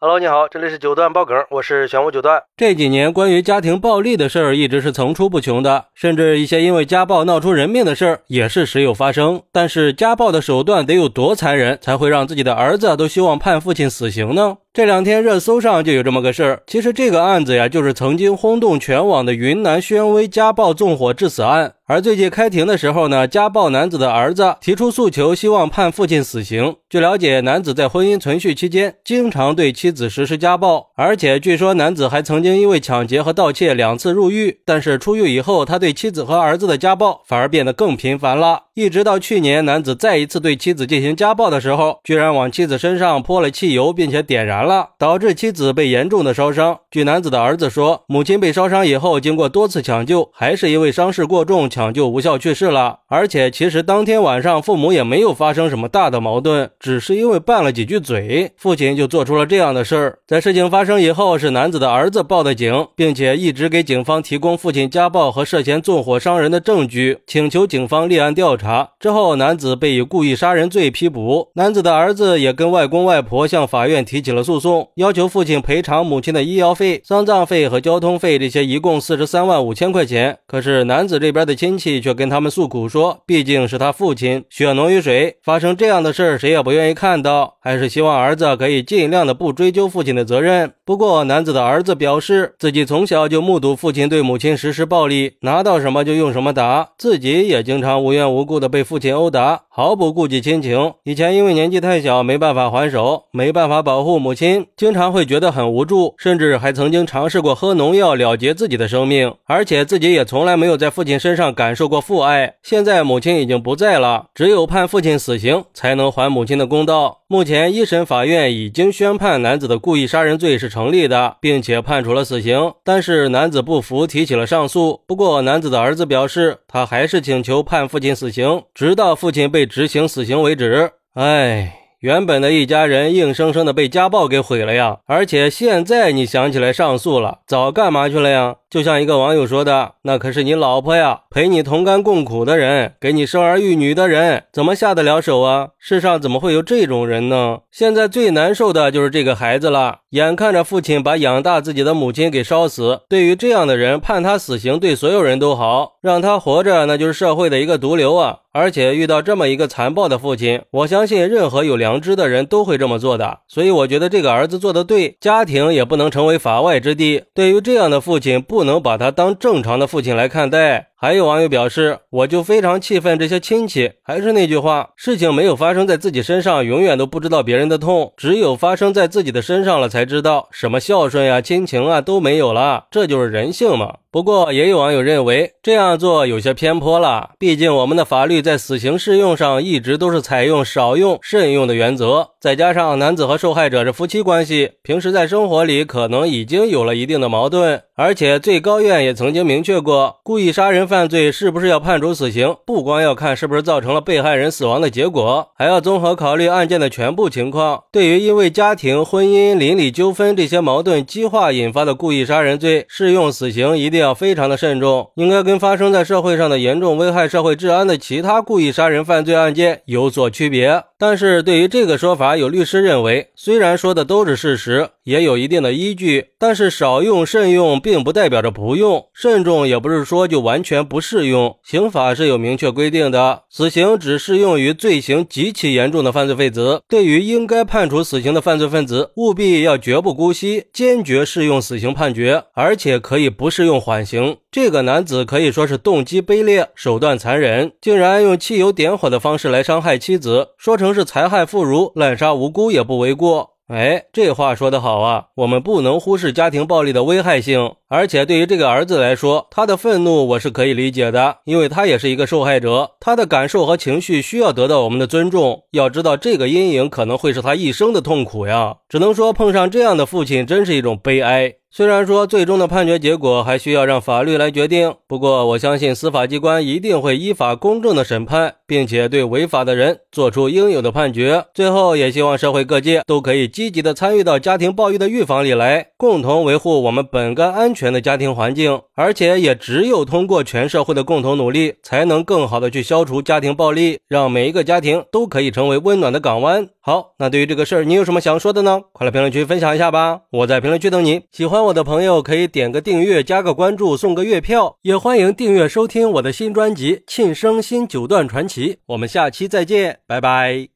Hello，你好，这里是九段爆梗，我是玄武九段。这几年关于家庭暴力的事儿一直是层出不穷的，甚至一些因为家暴闹出人命的事儿也是时有发生。但是家暴的手段得有多残忍，才会让自己的儿子都希望判父亲死刑呢？这两天热搜上就有这么个事儿。其实这个案子呀，就是曾经轰动全网的云南宣威家暴纵火致死案。而最近开庭的时候呢，家暴男子的儿子提出诉求，希望判父亲死刑。据了解，男子在婚姻存续期间经常对妻子实施家暴，而且据说男子还曾经因为抢劫和盗窃两次入狱。但是出狱以后，他对妻子和儿子的家暴反而变得更频繁了。一直到去年，男子再一次对妻子进行家暴的时候，居然往妻子身上泼了汽油，并且点燃了，导致妻子被严重的烧伤。据男子的儿子说，母亲被烧伤以后，经过多次抢救，还是因为伤势过重，抢救无效去世了。而且其实当天晚上，父母也没有发生什么大的矛盾，只是因为拌了几句嘴，父亲就做出了这样的事儿。在事情发生以后，是男子的儿子报的警，并且一直给警方提供父亲家暴和涉嫌纵火伤人的证据，请求警方立案调查。之后，男子被以故意杀人罪批捕。男子的儿子也跟外公外婆向法院提起了诉讼，要求父亲赔偿母亲的医药费、丧葬费和交通费，这些一共四十三万五千块钱。可是男子这边的亲戚却跟他们诉苦说，毕竟是他父亲，血浓于水，发生这样的事谁也不愿意看到，还是希望儿子可以尽量的不追究父亲的责任。不过，男子的儿子表示，自己从小就目睹父亲对母亲实施暴力，拿到什么就用什么打，自己也经常无缘无故的被父亲殴打，毫不顾及亲情。以前因为年纪太小，没办法还手，没办法保护母亲，经常会觉得很无助，甚至还曾经尝试过喝农药了结自己的生命。而且自己也从来没有在父亲身上感受过父爱。现在母亲已经不在了，只有判父亲死刑，才能还母亲的公道。目前一审法院已经宣判男子的故意杀人罪是成立的，并且判处了死刑。但是男子不服，提起了上诉。不过男子的儿子表示，他还是请求判父亲死刑，直到父亲被执行死刑为止。哎。原本的一家人硬生生的被家暴给毁了呀！而且现在你想起来上诉了，早干嘛去了呀？就像一个网友说的，那可是你老婆呀，陪你同甘共苦的人，给你生儿育女的人，怎么下得了手啊？世上怎么会有这种人呢？现在最难受的就是这个孩子了，眼看着父亲把养大自己的母亲给烧死，对于这样的人，判他死刑对所有人都好，让他活着那就是社会的一个毒瘤啊！而且遇到这么一个残暴的父亲，我相信任何有良知的人都会这么做的。所以我觉得这个儿子做的对，家庭也不能成为法外之地。对于这样的父亲，不不能把他当正常的父亲来看待。还有网友表示，我就非常气愤这些亲戚。还是那句话，事情没有发生在自己身上，永远都不知道别人的痛；只有发生在自己的身上了，才知道什么孝顺呀、亲情啊都没有了。这就是人性嘛。不过也有网友认为这样做有些偏颇了，毕竟我们的法律在死刑适用上一直都是采用少用、慎用的原则。再加上男子和受害者是夫妻关系，平时在生活里可能已经有了一定的矛盾，而且最高院也曾经明确过，故意杀人。犯罪是不是要判处死刑？不光要看是不是造成了被害人死亡的结果，还要综合考虑案件的全部情况。对于因为家庭、婚姻、邻里纠纷这些矛盾激化引发的故意杀人罪，适用死刑一定要非常的慎重，应该跟发生在社会上的严重危害社会治安的其他故意杀人犯罪案件有所区别。但是对于这个说法，有律师认为，虽然说的都是事实，也有一定的依据，但是少用慎用，并不代表着不用。慎重也不是说就完全不适用。刑法是有明确规定的，死刑只适用于罪行极其严重的犯罪分子。对于应该判处死刑的犯罪分子，务必要绝不姑息，坚决适用死刑判决，而且可以不适用缓刑。这个男子可以说是动机卑劣，手段残忍，竟然用汽油点火的方式来伤害妻子，说成。是残害妇孺、滥杀无辜也不为过。哎，这话说得好啊！我们不能忽视家庭暴力的危害性。而且对于这个儿子来说，他的愤怒我是可以理解的，因为他也是一个受害者，他的感受和情绪需要得到我们的尊重。要知道，这个阴影可能会是他一生的痛苦呀。只能说碰上这样的父亲真是一种悲哀。虽然说最终的判决结果还需要让法律来决定，不过我相信司法机关一定会依法公正的审判，并且对违法的人做出应有的判决。最后，也希望社会各界都可以积极的参与到家庭暴力的预防里来，共同维护我们本该安全的家庭环境。而且，也只有通过全社会的共同努力，才能更好的去消除家庭暴力，让每一个家庭都可以成为温暖的港湾。好，那对于这个事儿，你有什么想说的呢？快来评论区分享一下吧！我在评论区等你。喜欢欢我的朋友可以点个订阅，加个关注，送个月票，也欢迎订阅收听我的新专辑《庆生新九段传奇》。我们下期再见，拜拜。